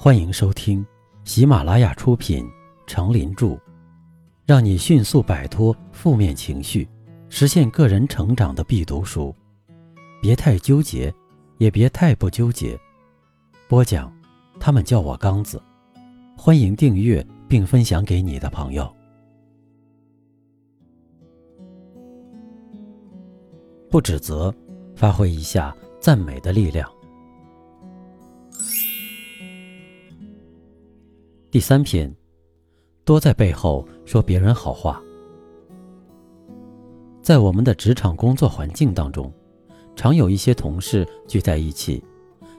欢迎收听喜马拉雅出品《成林著》，让你迅速摆脱负面情绪，实现个人成长的必读书。别太纠结，也别太不纠结。播讲，他们叫我刚子。欢迎订阅并分享给你的朋友。不指责，发挥一下赞美的力量。第三篇，多在背后说别人好话。在我们的职场工作环境当中，常有一些同事聚在一起，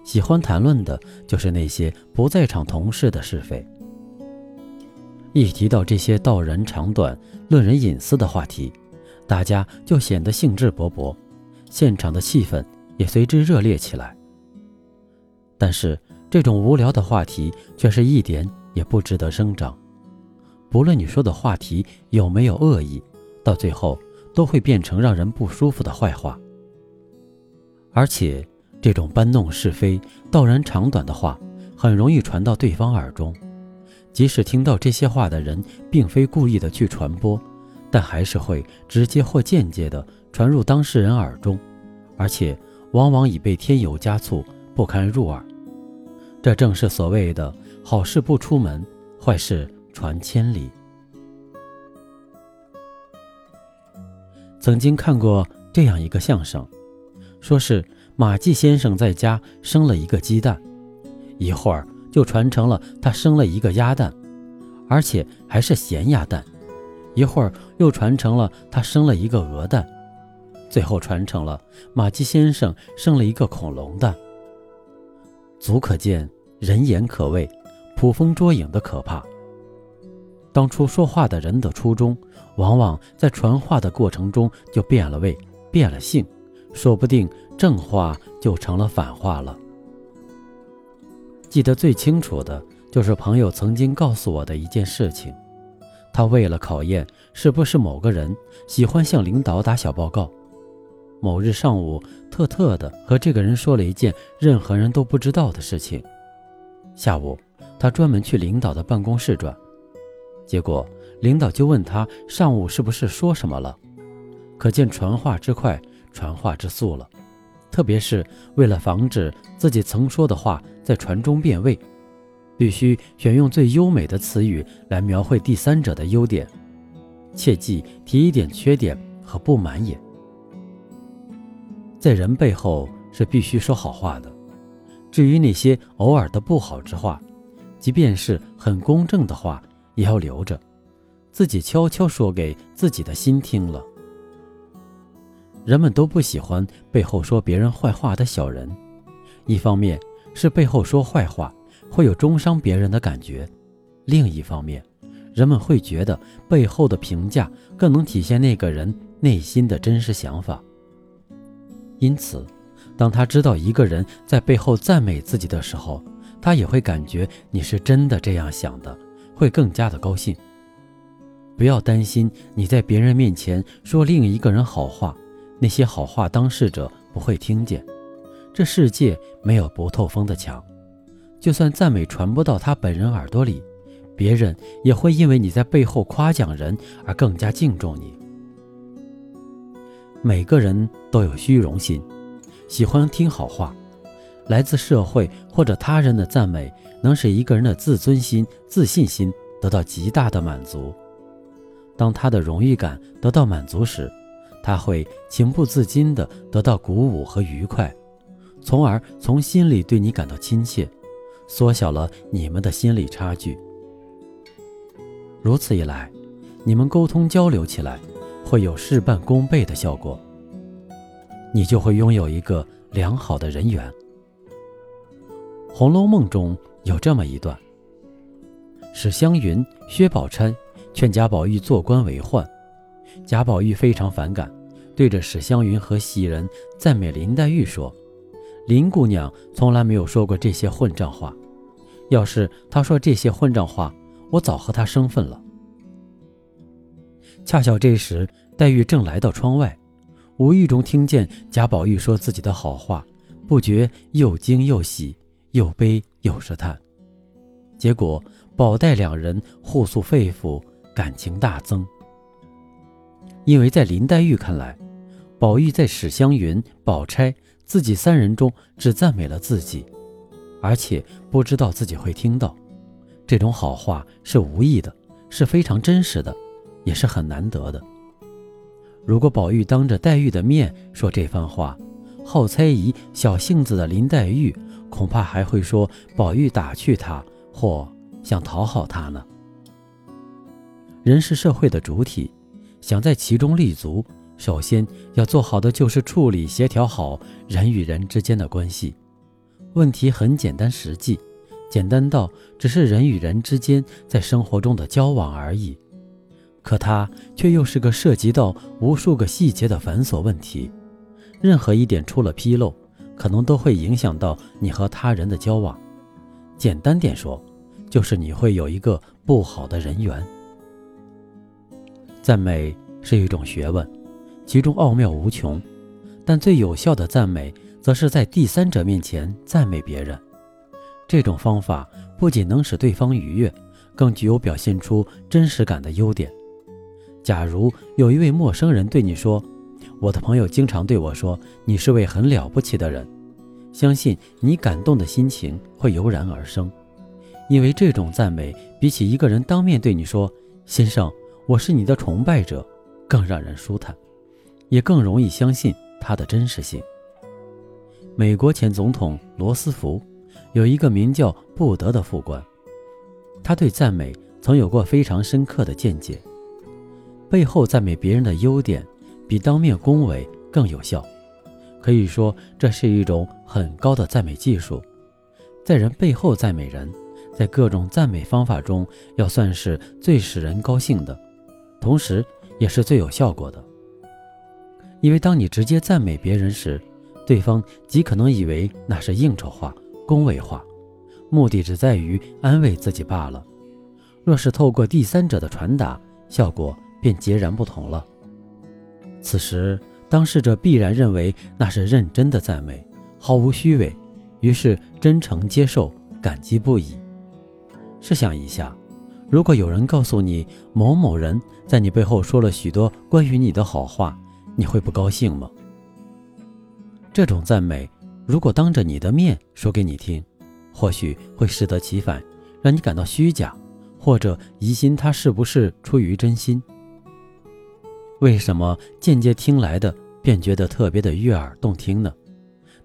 喜欢谈论的就是那些不在场同事的是非。一提到这些道人长短、论人隐私的话题，大家就显得兴致勃勃，现场的气氛也随之热烈起来。但是这种无聊的话题却是一点也不值得生长。不论你说的话题有没有恶意，到最后都会变成让人不舒服的坏话。而且这种搬弄是非、道人长短的话，很容易传到对方耳中。即使听到这些话的人并非故意的去传播，但还是会直接或间接的传入当事人耳中，而且往往已被添油加醋，不堪入耳。这正是所谓的“好事不出门，坏事传千里”。曾经看过这样一个相声，说是马季先生在家生了一个鸡蛋，一会儿。就传成了他生了一个鸭蛋，而且还是咸鸭蛋；一会儿又传成了他生了一个鹅蛋，最后传成了马季先生生了一个恐龙蛋。足可见人言可畏、捕风捉影的可怕。当初说话的人的初衷，往往在传话的过程中就变了味、变了性，说不定正话就成了反话了。记得最清楚的就是朋友曾经告诉我的一件事情。他为了考验是不是某个人喜欢向领导打小报告，某日上午特特的和这个人说了一件任何人都不知道的事情。下午，他专门去领导的办公室转，结果领导就问他上午是不是说什么了。可见传话之快，传话之速了。特别是为了防止自己曾说的话在船中变味，必须选用最优美的词语来描绘第三者的优点，切忌提一点缺点和不满也。在人背后是必须说好话的，至于那些偶尔的不好之话，即便是很公正的话，也要留着，自己悄悄说给自己的心听了。人们都不喜欢背后说别人坏话的小人，一方面是背后说坏话会有中伤别人的感觉，另一方面，人们会觉得背后的评价更能体现那个人内心的真实想法。因此，当他知道一个人在背后赞美自己的时候，他也会感觉你是真的这样想的，会更加的高兴。不要担心你在别人面前说另一个人好话。那些好话，当事者不会听见。这世界没有不透风的墙，就算赞美传不到他本人耳朵里，别人也会因为你在背后夸奖人而更加敬重你。每个人都有虚荣心，喜欢听好话。来自社会或者他人的赞美，能使一个人的自尊心、自信心得到极大的满足。当他的荣誉感得到满足时，他会情不自禁地得到鼓舞和愉快，从而从心里对你感到亲切，缩小了你们的心理差距。如此一来，你们沟通交流起来会有事半功倍的效果，你就会拥有一个良好的人缘。《红楼梦》中有这么一段：史湘云、薛宝钗劝贾宝玉做官为宦。贾宝玉非常反感，对着史湘云和袭人赞美林黛玉说：“林姑娘从来没有说过这些混账话，要是她说这些混账话，我早和她生分了。”恰巧这时黛玉正来到窗外，无意中听见贾宝玉说自己的好话，不觉又惊又喜，又悲又是叹。结果宝黛两人互诉肺腑，感情大增。因为在林黛玉看来，宝玉在史湘云、宝钗自己三人中只赞美了自己，而且不知道自己会听到。这种好话是无意的，是非常真实的，也是很难得的。如果宝玉当着黛玉的面说这番话，好猜疑、小性子的林黛玉恐怕还会说宝玉打趣他，或想讨好他呢。人是社会的主体，想在其中立足，首先要做好的就是处理、协调好人与人之间的关系。问题很简单实际。简单到只是人与人之间在生活中的交往而已，可它却又是个涉及到无数个细节的繁琐问题。任何一点出了纰漏，可能都会影响到你和他人的交往。简单点说，就是你会有一个不好的人缘。赞美是一种学问，其中奥妙无穷，但最有效的赞美，则是在第三者面前赞美别人。这种方法不仅能使对方愉悦，更具有表现出真实感的优点。假如有一位陌生人对你说：“我的朋友经常对我说，你是位很了不起的人。”相信你感动的心情会油然而生，因为这种赞美比起一个人当面对你说“先生，我是你的崇拜者”，更让人舒坦，也更容易相信它的真实性。美国前总统罗斯福。有一个名叫布德的副官，他对赞美曾有过非常深刻的见解。背后赞美别人的优点，比当面恭维更有效。可以说，这是一种很高的赞美技术。在人背后赞美人，在各种赞美方法中，要算是最使人高兴的，同时也是最有效果的。因为当你直接赞美别人时，对方极可能以为那是应酬话。恭维话，目的只在于安慰自己罢了。若是透过第三者的传达，效果便截然不同了。此时，当事者必然认为那是认真的赞美，毫无虚伪，于是真诚接受，感激不已。试想一下，如果有人告诉你某某人在你背后说了许多关于你的好话，你会不高兴吗？这种赞美。如果当着你的面说给你听，或许会适得其反，让你感到虚假，或者疑心他是不是出于真心。为什么间接听来的便觉得特别的悦耳动听呢？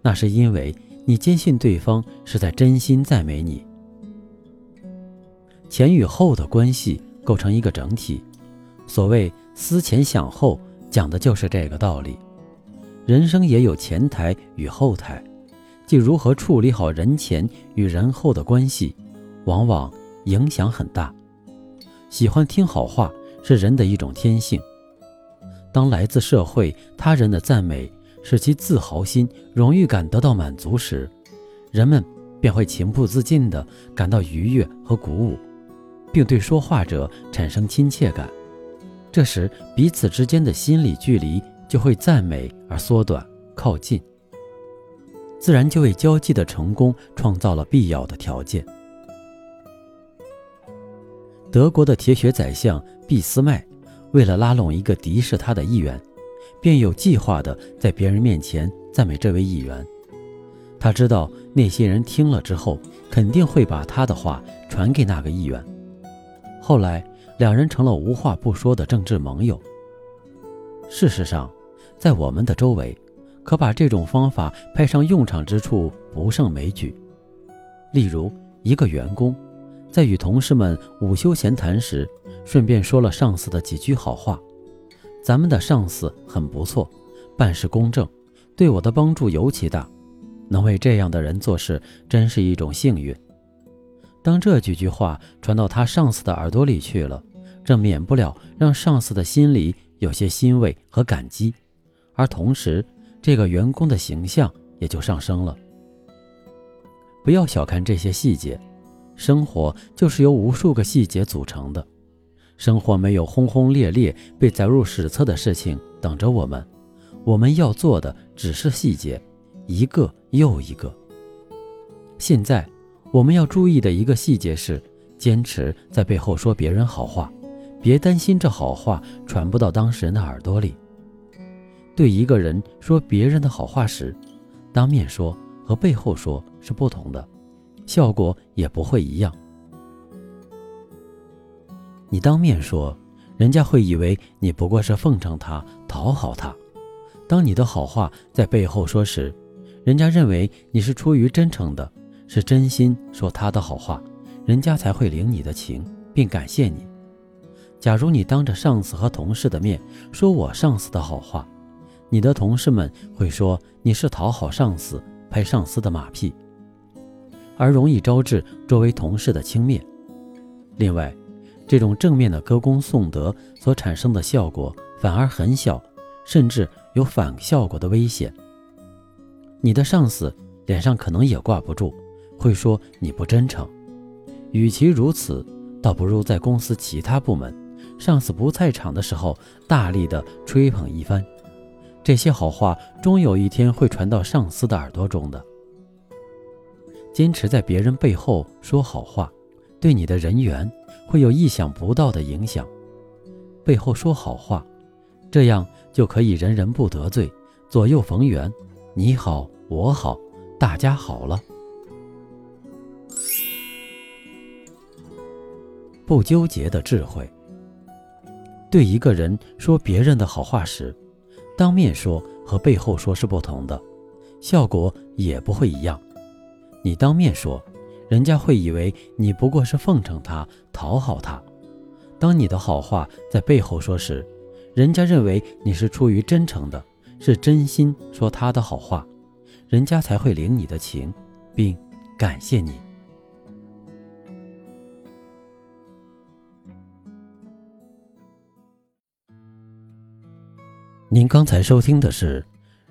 那是因为你坚信对方是在真心赞美你。前与后的关系构成一个整体，所谓思前想后，讲的就是这个道理。人生也有前台与后台。即如何处理好人前与人后的关系，往往影响很大。喜欢听好话是人的一种天性。当来自社会他人的赞美使其自豪心、荣誉感得到满足时，人们便会情不自禁地感到愉悦和鼓舞，并对说话者产生亲切感。这时，彼此之间的心理距离就会赞美而缩短、靠近。自然就为交际的成功创造了必要的条件。德国的铁血宰相俾斯麦，为了拉拢一个敌视他的议员，便有计划地在别人面前赞美这位议员。他知道那些人听了之后，肯定会把他的话传给那个议员。后来，两人成了无话不说的政治盟友。事实上，在我们的周围。可把这种方法派上用场之处不胜枚举。例如，一个员工在与同事们午休闲谈时，顺便说了上司的几句好话：“咱们的上司很不错，办事公正，对我的帮助尤其大。能为这样的人做事，真是一种幸运。”当这几句话传到他上司的耳朵里去了，这免不了让上司的心里有些欣慰和感激，而同时。这个员工的形象也就上升了。不要小看这些细节，生活就是由无数个细节组成的。生活没有轰轰烈烈被载入史册的事情等着我们，我们要做的只是细节，一个又一个。现在，我们要注意的一个细节是，坚持在背后说别人好话，别担心这好话传不到当事人的耳朵里。对一个人说别人的好话时，当面说和背后说是不同的，效果也不会一样。你当面说，人家会以为你不过是奉承他、讨好他；当你的好话在背后说时，人家认为你是出于真诚的。是真心说他的好话，人家才会领你的情，并感谢你。假如你当着上司和同事的面说我上司的好话，你的同事们会说你是讨好上司、拍上司的马屁，而容易招致周围同事的轻蔑。另外，这种正面的歌功颂德所产生的效果反而很小，甚至有反效果的危险。你的上司脸上可能也挂不住。会说你不真诚，与其如此，倒不如在公司其他部门，上司不在场的时候，大力的吹捧一番。这些好话终有一天会传到上司的耳朵中的。坚持在别人背后说好话，对你的人缘会有意想不到的影响。背后说好话，这样就可以人人不得罪，左右逢源，你好我好，大家好了。不纠结的智慧。对一个人说别人的好话时，当面说和背后说是不同的，效果也不会一样。你当面说，人家会以为你不过是奉承他、讨好他；当你的好话在背后说时，人家认为你是出于真诚的，是真心说他的好话，人家才会领你的情，并感谢你。您刚才收听的是，